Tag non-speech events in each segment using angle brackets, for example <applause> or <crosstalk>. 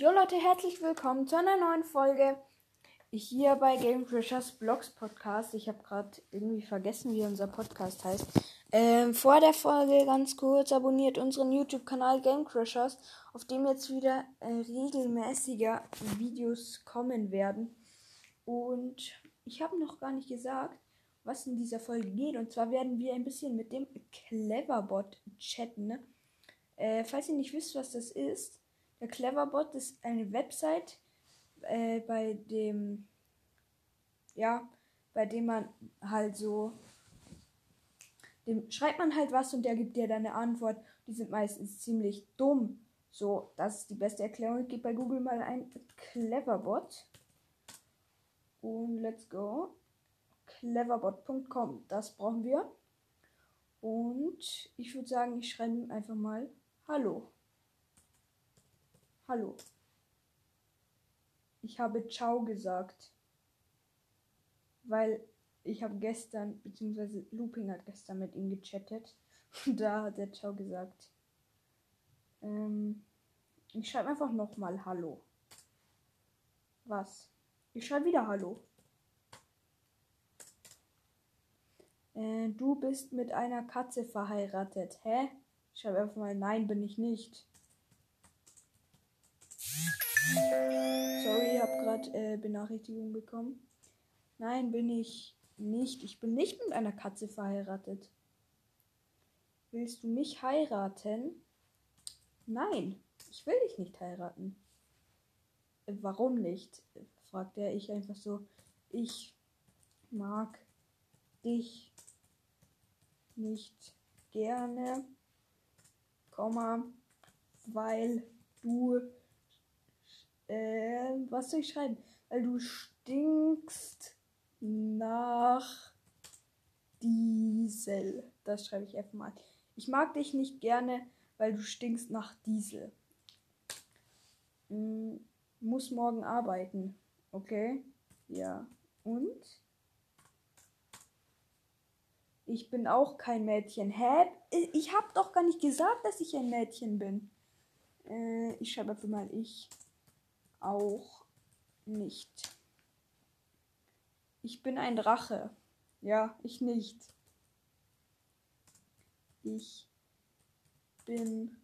Leute, herzlich willkommen zu einer neuen Folge hier bei Game Crashers Blogs Podcast. Ich habe gerade irgendwie vergessen, wie unser Podcast heißt. Ähm, vor der Folge ganz kurz abonniert unseren YouTube-Kanal Game Crashers, auf dem jetzt wieder äh, regelmäßiger Videos kommen werden. Und ich habe noch gar nicht gesagt, was in dieser Folge geht. Und zwar werden wir ein bisschen mit dem Cleverbot chatten. Ne? Äh, falls ihr nicht wisst, was das ist, der Cleverbot ist eine Website, äh, bei dem, ja, bei dem man halt so, dem schreibt man halt was und der gibt dir dann eine Antwort. Die sind meistens ziemlich dumm. So, das ist die beste Erklärung. Gib bei Google mal ein Cleverbot. Und let's go. Cleverbot.com, das brauchen wir. Und ich würde sagen, ich schreibe ihm einfach mal Hallo. Hallo. Ich habe Ciao gesagt. Weil ich habe gestern, beziehungsweise Looping hat gestern mit ihm gechattet. <laughs> Und da hat er Ciao gesagt. Ähm, ich schreibe einfach nochmal Hallo. Was? Ich schreibe wieder Hallo. Äh, du bist mit einer Katze verheiratet. Hä? Ich schreibe einfach mal Nein, bin ich nicht. Sorry, ich habe gerade äh, Benachrichtigung bekommen. Nein, bin ich nicht. Ich bin nicht mit einer Katze verheiratet. Willst du mich heiraten? Nein, ich will dich nicht heiraten. Äh, warum nicht? fragt er. Ich einfach so. Ich mag dich nicht gerne, Komma, weil du äh, was soll ich schreiben? Weil du stinkst nach Diesel. Das schreibe ich einfach mal. Ich mag dich nicht gerne, weil du stinkst nach Diesel. Hm, muss morgen arbeiten. Okay? Ja. Und? Ich bin auch kein Mädchen. Hä? Ich hab doch gar nicht gesagt, dass ich ein Mädchen bin. Äh, ich schreibe einfach mal ich auch nicht. Ich bin ein Drache. Ja, ich nicht. Ich bin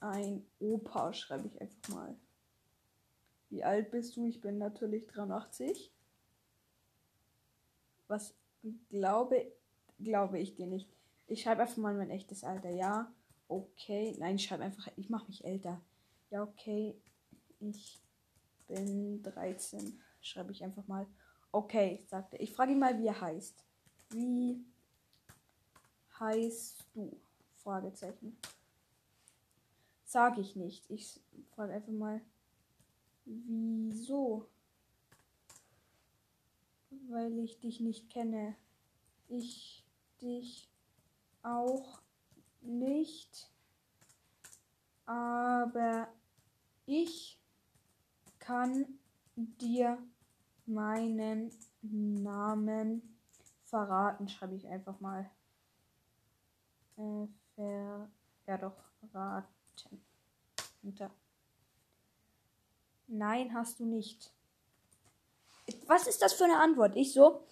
ein Opa, schreibe ich einfach mal. Wie alt bist du? Ich bin natürlich 83. Was glaube, glaube ich dir nicht. Ich schreibe einfach mal mein echtes Alter. Ja, okay. Nein, ich schreibe einfach, ich mache mich älter. Ja, okay. Ich bin 13. Schreibe ich einfach mal. Okay, sagte ich. frage ihn mal, wie er heißt. Wie heißt du? Fragezeichen. Sage ich nicht. Ich frage einfach mal, wieso? Weil ich dich nicht kenne. Ich dich auch nicht. Aber ich kann dir meinen Namen verraten, schreibe ich einfach mal. Äh, ver ja doch, raten. Hinter. Nein, hast du nicht. Was ist das für eine Antwort? Ich so,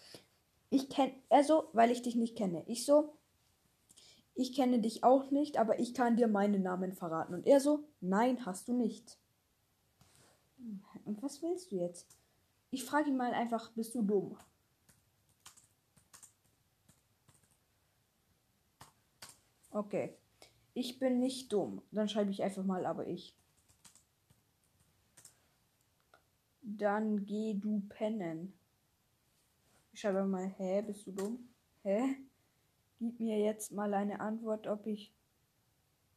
ich kenne, er so, weil ich dich nicht kenne. Ich so, ich kenne dich auch nicht, aber ich kann dir meinen Namen verraten. Und er so, nein, hast du nicht. Und was willst du jetzt? Ich frage ihn mal einfach, bist du dumm? Okay. Ich bin nicht dumm. Dann schreibe ich einfach mal, aber ich. Dann geh du pennen. Ich schreibe mal, hä, bist du dumm? Hä? Gib mir jetzt mal eine Antwort, ob ich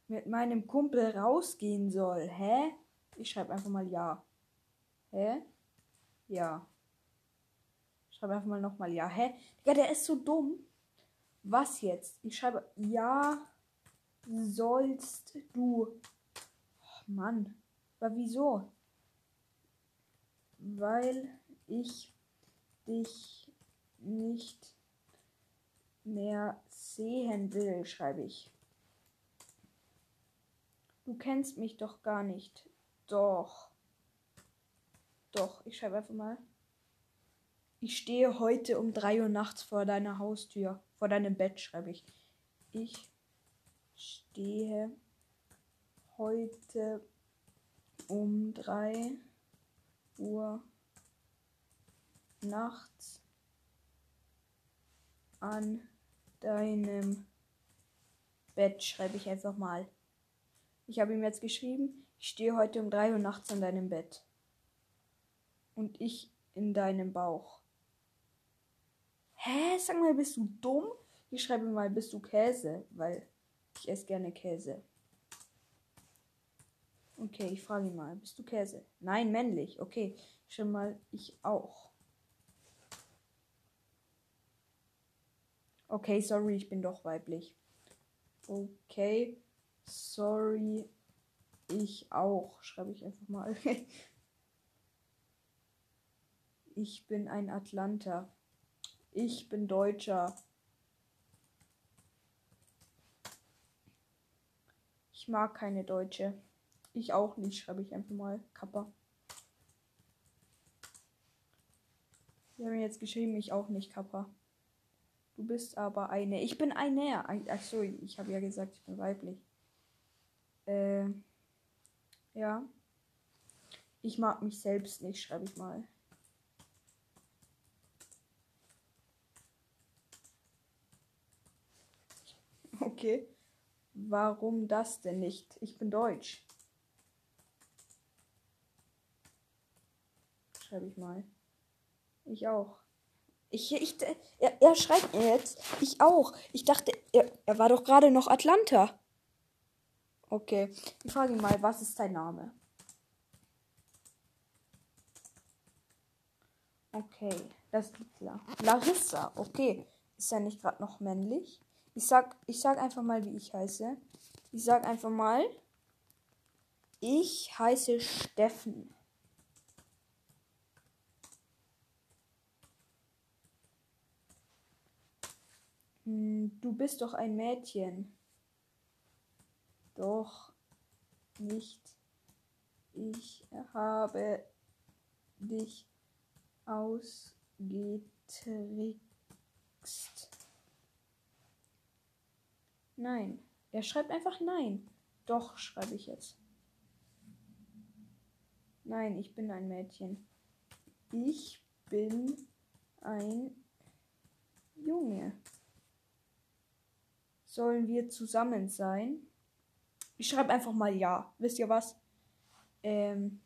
mit meinem Kumpel rausgehen soll. Hä? Ich schreibe einfach mal ja. Hä? Ja. Schreibe einfach mal nochmal ja. Hä? Ja, der ist so dumm. Was jetzt? Ich schreibe ja sollst du. Oh, Mann. Aber wieso? Weil ich dich nicht mehr sehen will, schreibe ich. Du kennst mich doch gar nicht. Doch. Doch, ich schreibe einfach mal. Ich stehe heute um 3 Uhr nachts vor deiner Haustür. Vor deinem Bett schreibe ich. Ich stehe heute um 3 Uhr nachts an deinem Bett, schreibe ich einfach mal. Ich habe ihm jetzt geschrieben, ich stehe heute um 3 Uhr nachts an deinem Bett. Und ich in deinem Bauch. Hä? Sag mal, bist du dumm? Ich schreibe mal, bist du Käse? Weil ich esse gerne Käse. Okay, ich frage ihn mal, bist du Käse? Nein, männlich. Okay, schreibe mal, ich auch. Okay, sorry, ich bin doch weiblich. Okay, sorry, ich auch. Schreibe ich einfach mal. <laughs> ich bin ein Atlanter. Ich bin Deutscher. Ich mag keine Deutsche. Ich auch nicht, schreibe ich einfach mal. Kappa. Wir haben jetzt geschrieben, ich auch nicht, Kappa. Du bist aber eine. Ich bin eine. Ach so, ich habe ja gesagt, ich bin weiblich. Äh, ja. Ich mag mich selbst nicht, schreibe ich mal. Okay. Warum das denn nicht? Ich bin deutsch. Schreibe ich mal. Ich auch. Ich, ich, er, er schreibt mir jetzt. Ich auch. Ich dachte, er, er war doch gerade noch Atlanta. Okay. Ich frage ihn mal, was ist dein Name? Okay, das ist klar. Larissa, okay. Ist er nicht gerade noch männlich? Ich sag, ich sag einfach mal, wie ich heiße. Ich sag einfach mal, ich heiße Steffen. Hm, du bist doch ein Mädchen. Doch nicht. Ich habe dich ausgetrickst. Nein. Er schreibt einfach nein. Doch, schreibe ich jetzt. Nein, ich bin ein Mädchen. Ich bin ein Junge. Sollen wir zusammen sein? Ich schreibe einfach mal ja. Wisst ihr was? Ähm,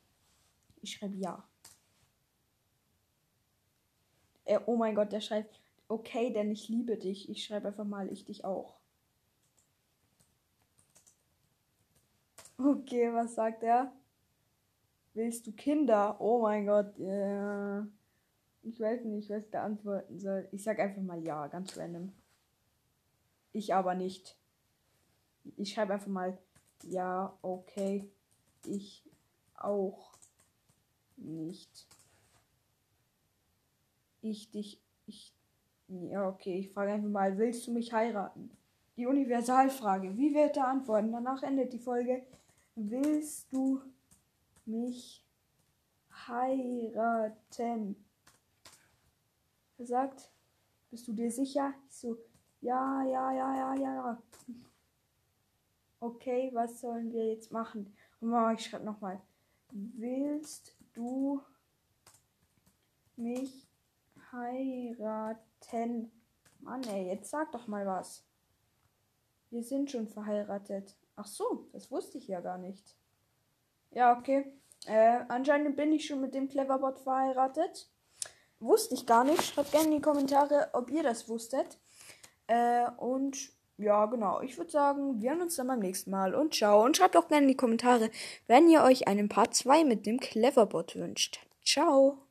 ich schreibe ja. Äh, oh mein Gott, der schreibt, okay, denn ich liebe dich. Ich schreibe einfach mal, ich dich auch. Okay, was sagt er? Willst du Kinder? Oh mein Gott. Yeah. Ich weiß nicht, was der antworten soll. Ich sag einfach mal ja, ganz random. Ich aber nicht. Ich schreibe einfach mal ja, okay. Ich auch nicht. Ich dich. Ich. Ja, okay. Ich frage einfach mal, willst du mich heiraten? Die Universalfrage. Wie wird er antworten? Danach endet die Folge. Willst du mich heiraten? Er sagt, bist du dir sicher? Ich so, ja, ja, ja, ja, ja. Okay, was sollen wir jetzt machen? Ich schreibe nochmal. Willst du mich heiraten? Mann, ey, jetzt sag doch mal was. Wir sind schon verheiratet. Ach so, das wusste ich ja gar nicht. Ja, okay. Äh, anscheinend bin ich schon mit dem Cleverbot verheiratet. Wusste ich gar nicht. Schreibt gerne in die Kommentare, ob ihr das wusstet. Äh, und ja, genau. Ich würde sagen, wir hören uns dann beim nächsten Mal und ciao. Und schreibt auch gerne in die Kommentare, wenn ihr euch einen Part 2 mit dem Cleverbot wünscht. Ciao.